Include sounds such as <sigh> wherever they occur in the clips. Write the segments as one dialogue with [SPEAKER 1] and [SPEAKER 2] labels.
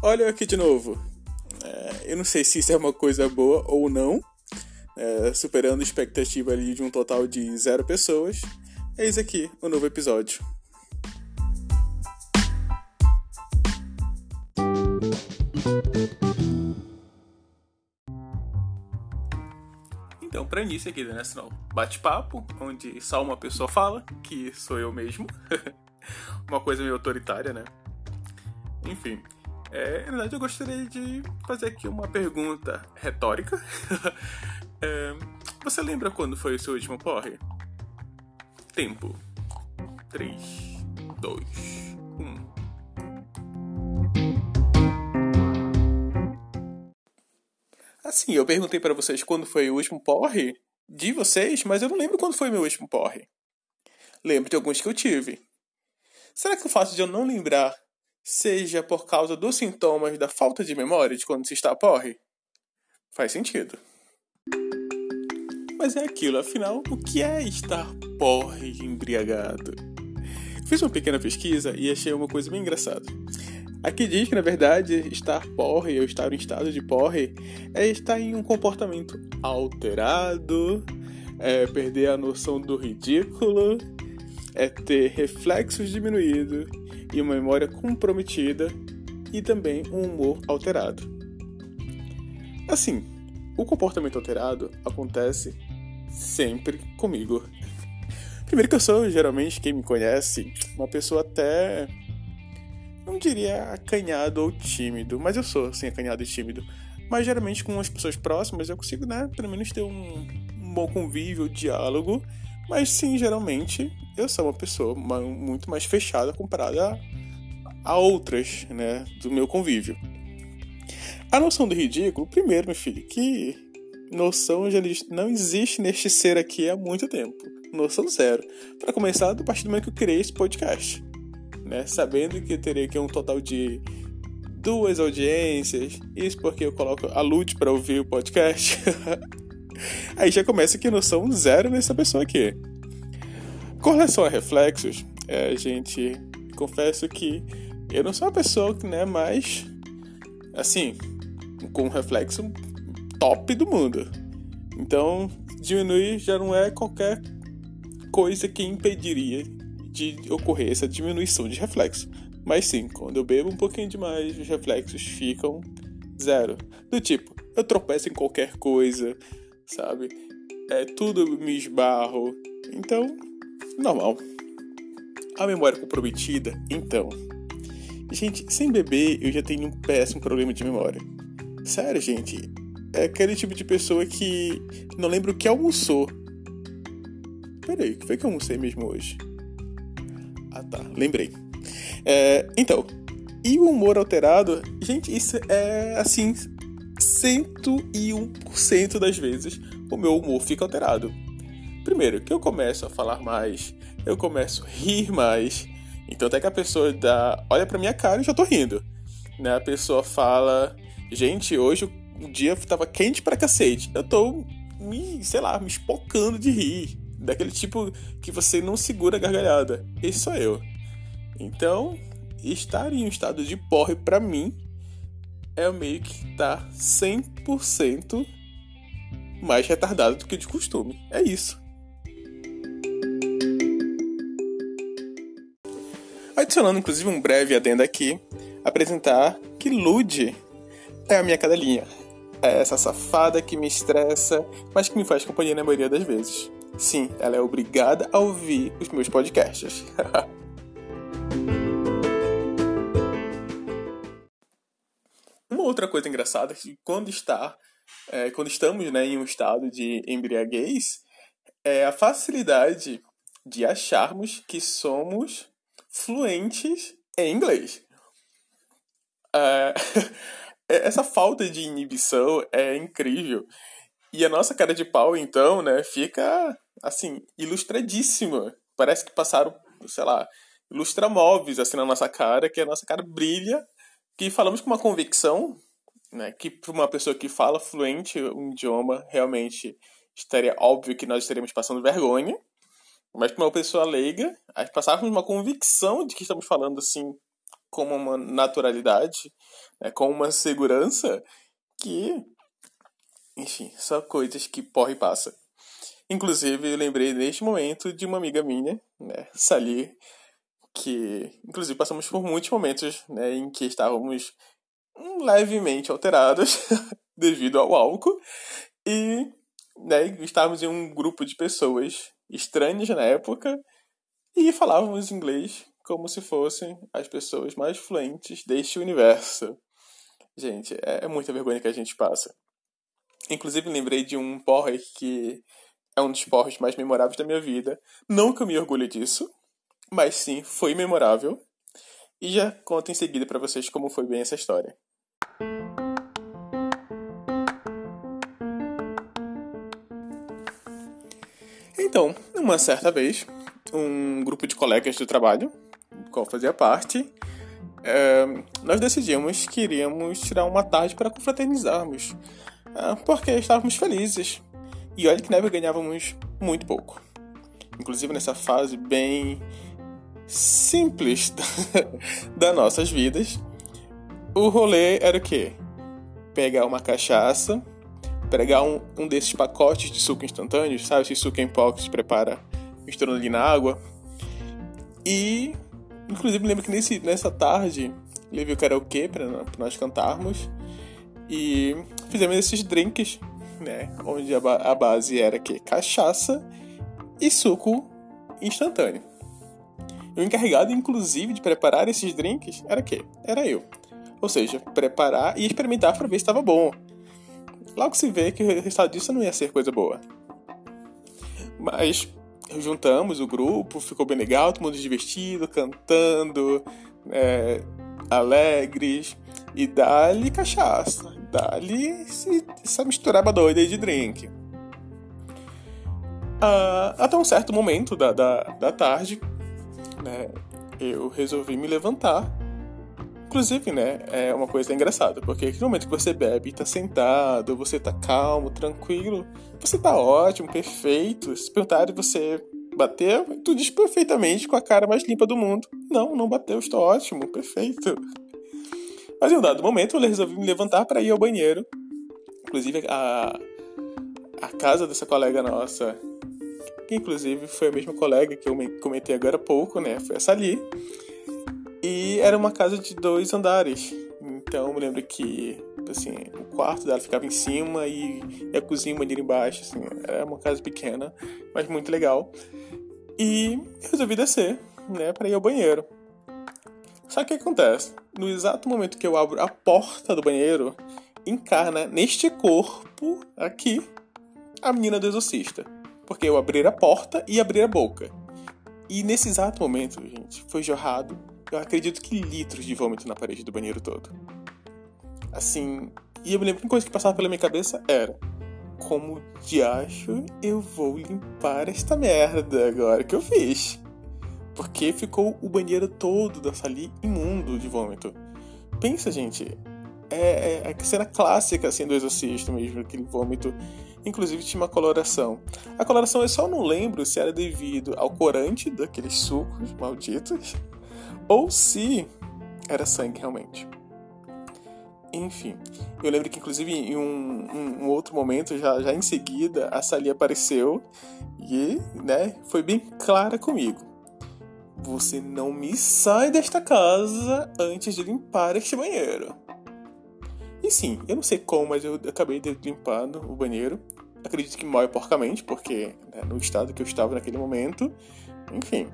[SPEAKER 1] Olha aqui de novo. É, eu não sei se isso é uma coisa boa ou não. É, superando a expectativa ali de um total de zero pessoas. Eis aqui o novo episódio. Então, para início aqui, né, senão bate-papo, onde só uma pessoa fala, que sou eu mesmo. <laughs> uma coisa meio autoritária, né? Enfim, é, na verdade eu gostaria de fazer aqui uma pergunta retórica. <laughs> é, você lembra quando foi o seu último porre? Tempo. 3, 2, 1. Assim, eu perguntei para vocês quando foi o último porre de vocês, mas eu não lembro quando foi meu último porre. Lembro de alguns que eu tive. Será que o fato de eu não lembrar seja por causa dos sintomas da falta de memória de quando se está porre? Faz sentido. Mas é aquilo, afinal, o que é estar porre embriagado? Fiz uma pequena pesquisa e achei uma coisa bem engraçada. Aqui diz que, na verdade, estar porre ou estar em estado de porre é estar em um comportamento alterado, é perder a noção do ridículo é ter reflexos diminuídos e uma memória comprometida e também um humor alterado. Assim, o comportamento alterado acontece sempre comigo. <laughs> Primeiro que eu sou, geralmente, quem me conhece, uma pessoa até. Não diria acanhado ou tímido, mas eu sou, assim, acanhado e tímido. Mas geralmente com as pessoas próximas eu consigo, né, pelo menos ter um, um bom convívio, diálogo mas sim, geralmente eu sou uma pessoa muito mais fechada comparada a outras, né, do meu convívio. A noção do ridículo, primeiro, meu filho, que noção já não existe neste ser aqui há muito tempo. Noção zero. Para começar, do partir do momento que eu criei esse podcast. Né? Sabendo que eu teria aqui um total de duas audiências. Isso porque eu coloco a Lute para ouvir o podcast. <laughs> Aí já começa que noção zero nessa pessoa aqui. Com relação a reflexos, é, gente, confesso que eu não sou uma pessoa que né, mais assim, com um reflexo top do mundo. Então, diminuir já não é qualquer coisa que impediria de ocorrer essa diminuição de reflexo. Mas sim, quando eu bebo um pouquinho demais, os reflexos ficam zero. Do tipo, eu tropeço em qualquer coisa, sabe? É tudo me esbarro. Então, normal. A memória comprometida, então. Gente, sem beber eu já tenho um péssimo problema de memória. Sério, gente. É aquele tipo de pessoa que não lembra o que almoçou. Peraí, o que foi que eu almocei mesmo hoje? Ah tá, lembrei. É, então, e o humor alterado, gente, isso é assim, 101% das vezes o meu humor fica alterado. Primeiro, que eu começo a falar mais, eu começo a rir mais. Então até que a pessoa dá, olha pra minha cara e já tô rindo. Né? A pessoa fala, gente, hoje o dia tava quente pra cacete. Eu tô me, sei lá, me espocando de rir. Daquele tipo que você não segura a gargalhada. Esse sou eu. Então, estar em um estado de porre para mim é meio que tá 100% mais retardado do que de costume. É isso. Adicionando inclusive um breve adendo aqui, apresentar que Lud é a minha cadelinha. É essa safada que me estressa, mas que me faz companhia na maioria das vezes. Sim, ela é obrigada a ouvir os meus podcasts. <laughs> outra coisa engraçada é que quando está, é, quando estamos né, em um estado de embriaguez, é a facilidade de acharmos que somos fluentes em inglês. <laughs> É, essa falta de inibição é incrível. E a nossa cara de pau, então, né, fica, assim, ilustradíssima. Parece que passaram, sei lá, ilustramóveis, assim, na nossa cara, que a nossa cara brilha que falamos com uma convicção, né, que para uma pessoa que fala fluente um idioma, realmente estaria óbvio que nós estaríamos passando vergonha, mas para uma pessoa leiga, passávamos uma convicção de que estamos falando assim com uma naturalidade, né, com uma segurança que, enfim, só coisas que porra e passa. Inclusive, eu lembrei neste momento de uma amiga minha, né, Sali, que, inclusive, passamos por muitos momentos né, em que estávamos levemente alterados <laughs> devido ao álcool e né, estávamos em um grupo de pessoas estranhas na época e falávamos inglês como se fossem as pessoas mais fluentes deste universo. Gente, é, é muita vergonha que a gente passa. Inclusive, lembrei de um porre que é um dos porres mais memoráveis da minha vida. Não que eu me orgulhe disso, mas sim, foi memorável. E já conto em seguida para vocês como foi bem essa história. Então, uma certa vez, um grupo de colegas do trabalho, do qual fazia parte, é, nós decidimos que iríamos tirar uma tarde para confraternizarmos, é, porque estávamos felizes. E olha que neve ganhávamos muito pouco. Inclusive nessa fase bem simples <laughs> das nossas vidas, o rolê era o quê? Pegar uma cachaça, pegar um, um desses pacotes de suco instantâneo, sabe? Esse suco em pó que se prepara misturando ali na água. E, inclusive, lembro que nesse, nessa tarde, levei o karaokê para nós cantarmos. E fizemos esses drinks, né? Onde a, a base era que cachaça e suco instantâneo. O encarregado, inclusive, de preparar esses drinks era quê? Era eu. Ou seja, preparar e experimentar para ver se estava bom. Logo se vê que o resultado disso não ia ser coisa boa. Mas juntamos o grupo, ficou bem legal, todo mundo divertido, cantando, é, alegres, e dali cachaça, dali essa misturaba doida de drink. Ah, até um certo momento da, da, da tarde, né, eu resolvi me levantar Inclusive, né, é uma coisa engraçada, porque no momento que você bebe e tá sentado, você tá calmo, tranquilo, você tá ótimo, perfeito. Se perguntarem você bateu, tu diz perfeitamente com a cara mais limpa do mundo. Não, não bateu, estou ótimo, perfeito. Mas em um dado momento eu resolvi me levantar para ir ao banheiro. Inclusive a, a casa dessa colega nossa, que inclusive foi a mesma colega que eu comentei agora há pouco, né? Foi essa ali. E era uma casa de dois andares. Então eu me lembro que assim, o quarto dela ficava em cima e a cozinha e banheiro embaixo, assim, era uma casa pequena, mas muito legal. E resolvi descer, né, para ir ao banheiro. Só que o que acontece? No exato momento que eu abro a porta do banheiro, encarna neste corpo aqui a menina do exorcista. Porque eu abri a porta e abri a boca. E nesse exato momento, gente, foi jorrado eu acredito que litros de vômito na parede do banheiro todo. Assim, e eu me lembro que uma coisa que passava pela minha cabeça era: como de acho eu vou limpar esta merda agora que eu fiz? Porque ficou o banheiro todo da sali imundo de vômito. Pensa, gente, é, é a cena clássica assim do exorcista mesmo, aquele vômito. Inclusive tinha uma coloração. A coloração eu só não lembro se era devido ao corante daqueles sucos malditos ou se era sangue realmente. Enfim, eu lembro que inclusive em um, um, um, outro momento, já, já em seguida, a Sally apareceu e né, foi bem clara comigo. Você não me sai desta casa antes de limpar este banheiro. E sim, eu não sei como, mas eu acabei de limpando o banheiro. Acredito que mal e porcamente, porque né, no estado que eu estava naquele momento. Enfim,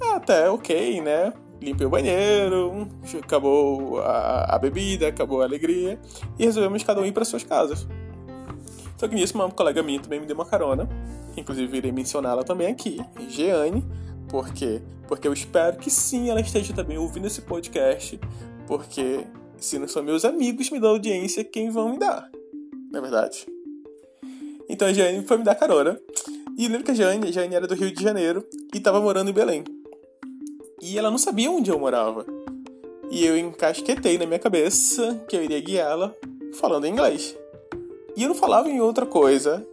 [SPEAKER 1] até ok, né? Limpei o banheiro, acabou a, a bebida, acabou a alegria e resolvemos cada um ir para suas casas. Só que nisso, uma colega minha também me deu uma carona, inclusive irei mencioná-la também aqui, Jeane, porque porque eu espero que sim ela esteja também ouvindo esse podcast, porque se não são meus amigos me dão audiência, quem vão me dar? Não é verdade? Então a Jeane foi me dar carona. E lembro que a Jane, a era do Rio de Janeiro e estava morando em Belém. E ela não sabia onde eu morava. E eu encasquetei na minha cabeça que eu iria guiá-la falando inglês. E eu não falava em outra coisa,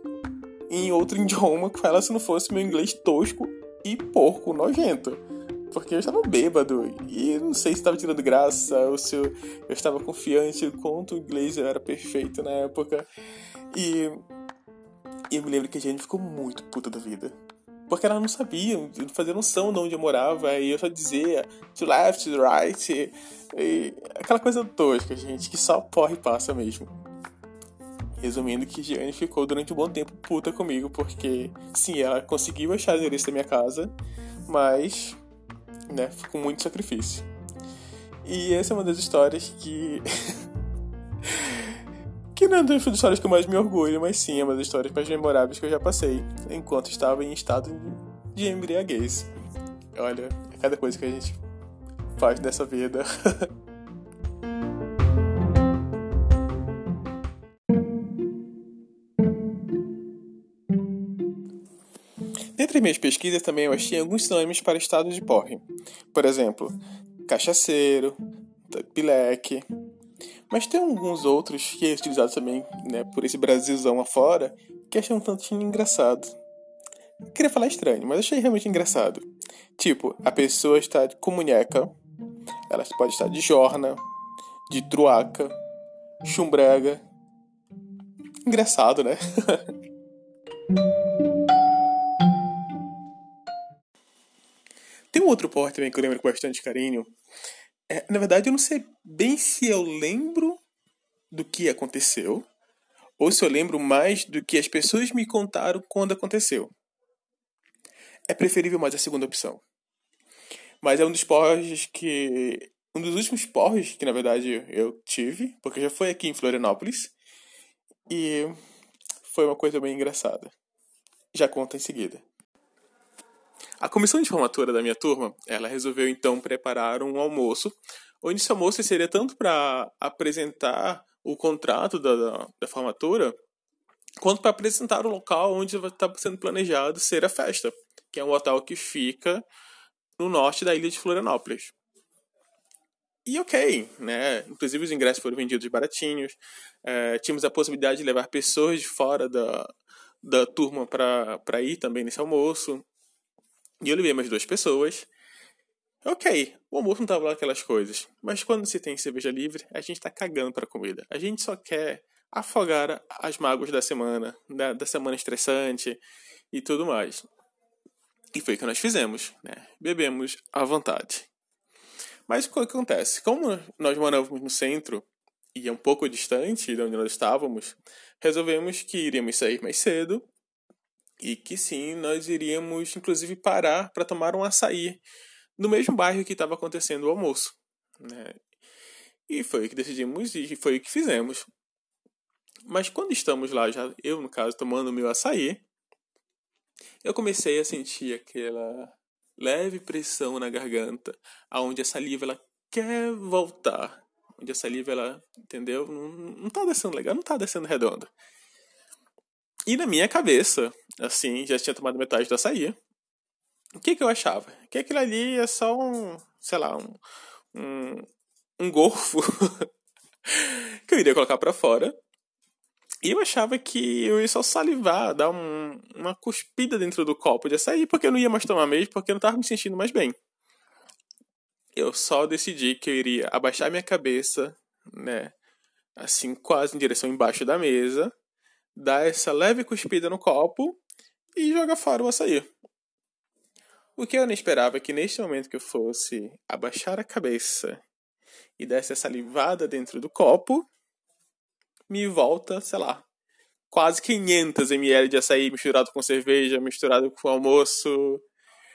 [SPEAKER 1] em outro <laughs> idioma com ela se não fosse meu inglês tosco e porco, nojento. porque eu estava bêbado e não sei se estava tirando graça ou se eu, eu estava confiante quanto o inglês era perfeito na época. E, e eu me lembro que a gente ficou muito puta da vida. Porque ela não sabia, não fazia noção de onde eu morava, e eu só dizia to left, to right, e, aquela coisa tosca, gente, que só porre passa mesmo. Resumindo que Gianni ficou durante um bom tempo puta comigo, porque sim, ela conseguiu achar o endereço da minha casa, mas, né, com muito sacrifício. E essa é uma das histórias que. <laughs> que não é das histórias que eu mais me orgulho, mas sim é uma das histórias mais memoráveis que eu já passei, enquanto estava em estado de embriaguez. Olha, é cada coisa que a gente faz nessa vida. <laughs> Entre minhas pesquisas também eu achei alguns sinônimos para estado de porre. Por exemplo, cachaceiro, pileque. Mas tem alguns outros que é utilizado também né, por esse Brasilzão afora que achei um tanto engraçado. Eu queria falar estranho, mas achei realmente engraçado. Tipo, a pessoa está com munheca, ela pode estar de jorna, de truaca, chumbrega. Engraçado, né? <laughs> Tem um outro porre também que eu lembro com bastante carinho. É, na verdade, eu não sei bem se eu lembro do que aconteceu ou se eu lembro mais do que as pessoas me contaram quando aconteceu. É preferível mais a segunda opção. Mas é um dos porres que. Um dos últimos porres que, na verdade, eu tive, porque já foi aqui em Florianópolis. E foi uma coisa bem engraçada. Já conta em seguida. A comissão de formatura da minha turma, ela resolveu então preparar um almoço, onde esse almoço seria tanto para apresentar o contrato da, da, da formatura, quanto para apresentar o local onde está sendo planejado ser a festa, que é um hotel que fica no norte da ilha de Florianópolis. E ok, né? Inclusive os ingressos foram vendidos baratinhos. É, tínhamos a possibilidade de levar pessoas de fora da, da turma para ir também nesse almoço. E eu levei mais duas pessoas. Ok, o almoço não tava lá aquelas coisas. Mas quando se tem cerveja livre, a gente tá cagando pra comida. A gente só quer afogar as mágoas da semana, da, da semana estressante e tudo mais. E foi o que nós fizemos, né? Bebemos à vontade. Mas o que acontece? Como nós morávamos no centro e é um pouco distante de onde nós estávamos, resolvemos que iríamos sair mais cedo e que sim, nós iríamos inclusive parar para tomar um açaí no mesmo bairro que estava acontecendo o almoço. Né? E foi o que decidimos e foi o que fizemos. Mas quando estamos lá, já eu no caso tomando meu açaí, eu comecei a sentir aquela leve pressão na garganta, aonde a saliva ela quer voltar, onde a saliva ela, entendeu? Não, não tá descendo legal, não tá descendo redonda. E na minha cabeça, assim, já tinha tomado metade do açaí. O que que eu achava? Que aquilo ali é só um, sei lá, um, um, um <laughs> que eu iria colocar para fora. E eu achava que eu ia só salivar, dar um, uma cuspida dentro do copo de açaí, porque eu não ia mais tomar mesmo, porque eu não estava me sentindo mais bem. Eu só decidi que eu iria abaixar minha cabeça, né, assim, quase em direção embaixo da mesa, dar essa leve cuspida no copo e jogar fora o açaí. O que eu não esperava é que neste momento que eu fosse abaixar a cabeça e desse essa salivada dentro do copo, me volta, sei lá, quase 500 ml de açaí misturado com cerveja, misturado com almoço.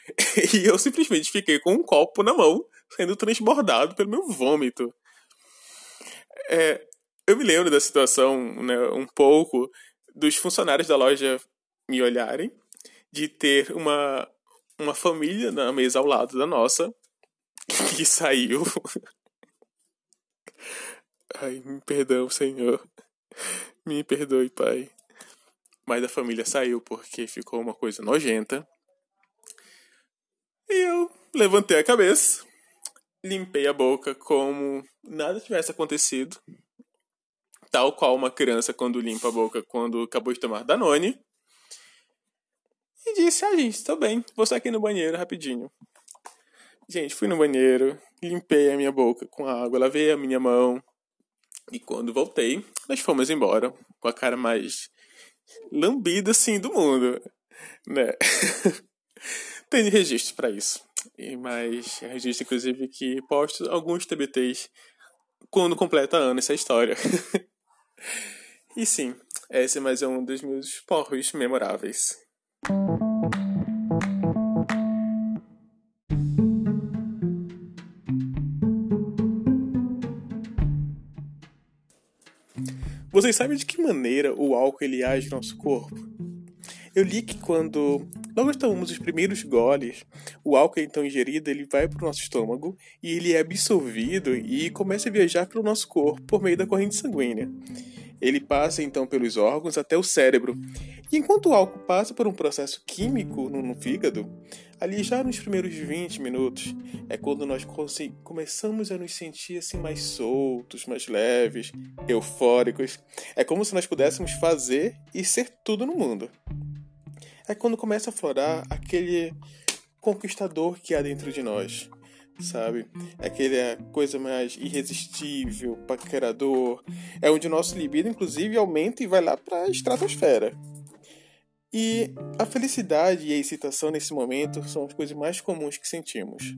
[SPEAKER 1] <laughs> E eu simplesmente fiquei com um copo na mão, sendo transbordado pelo meu vômito. É, eu me lembro da situação né, um pouco dos funcionários da loja me olharem, de ter uma, uma família na mesa ao lado da nossa, <laughs> que saiu. Ai, me perdão, Senhor. Me perdoe, Pai. Mas a família saiu porque ficou uma coisa nojenta. E eu levantei a cabeça, limpei a boca como nada tivesse acontecido tal qual uma criança quando limpa a boca quando acabou de tomar Danone. E disse: Ah, gente, tô bem, vou sair aqui no banheiro rapidinho. Gente, fui no banheiro, limpei a minha boca com água, lavei a minha mão. E quando voltei, nós fomos embora com a cara mais lambida assim do mundo, né? <laughs> Tem registro para isso. E mais registro inclusive que posto alguns TBTs quando completa ano essa história. <laughs> e sim, esse é mais um dos meus porros memoráveis. Vocês sabem de que maneira o álcool ele age no nosso corpo? Eu li que quando nós tomamos os primeiros goles, o álcool então ingerido ele vai para o nosso estômago e ele é absorvido e começa a viajar pelo nosso corpo por meio da corrente sanguínea. Ele passa então pelos órgãos até o cérebro. E enquanto o álcool passa por um processo químico no, no fígado, ali já nos primeiros 20 minutos é quando nós começamos a nos sentir assim mais soltos, mais leves, eufóricos. É como se nós pudéssemos fazer e ser tudo no mundo. É quando começa a florar aquele conquistador que há dentro de nós, sabe? Aquele é coisa mais irresistível, paquerador. É onde o nosso libido, inclusive, aumenta e vai lá para a estratosfera. E a felicidade e a excitação nesse momento são as coisas mais comuns que sentimos.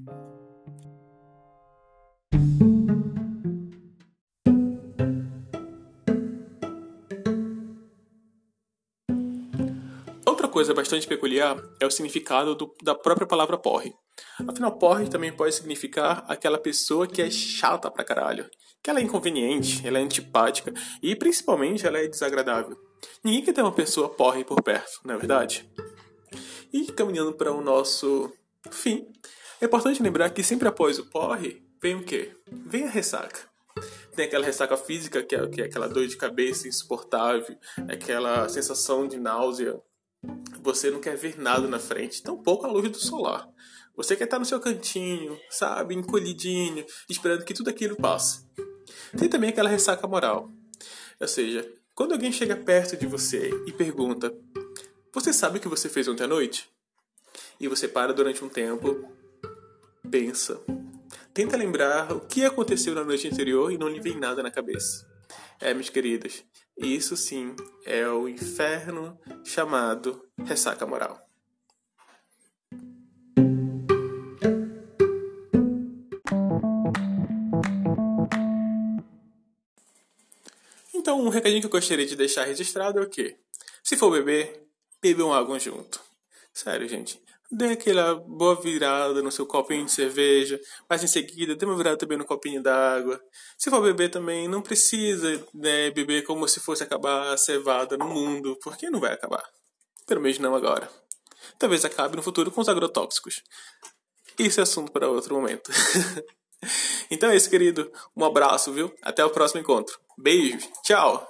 [SPEAKER 1] Coisa bastante peculiar é o significado do, da própria palavra porre. Afinal, porre também pode significar aquela pessoa que é chata pra caralho, que ela é inconveniente, ela é antipática e principalmente ela é desagradável. Ninguém quer ter uma pessoa porre por perto, não é verdade? E caminhando para o nosso fim, é importante lembrar que sempre após o porre vem o quê? Vem a ressaca. Tem aquela ressaca física, que é, que é aquela dor de cabeça insuportável, aquela sensação de náusea. Você não quer ver nada na frente, tampouco a luz do solar. Você quer estar no seu cantinho, sabe, encolhidinho, esperando que tudo aquilo passe. Tem também aquela ressaca moral. Ou seja, quando alguém chega perto de você e pergunta: Você sabe o que você fez ontem à noite? E você para durante um tempo, pensa, tenta lembrar o que aconteceu na noite anterior e não lhe vem nada na cabeça. É, meus queridos, isso sim é o inferno chamado ressaca moral. Então, um recadinho que eu gostaria de deixar registrado é o quê? Se for beber, bebam água junto. Sério, gente. Dê aquela boa virada no seu copinho de cerveja, mas em seguida dê uma virada também no copinho d'água. Se for beber também, não precisa né, beber como se fosse acabar a cevada no mundo, porque não vai acabar. Pelo menos não agora. Talvez acabe no futuro com os agrotóxicos. Isso é assunto para outro momento. <laughs> então é isso, querido. Um abraço, viu? Até o próximo encontro. Beijo. Tchau.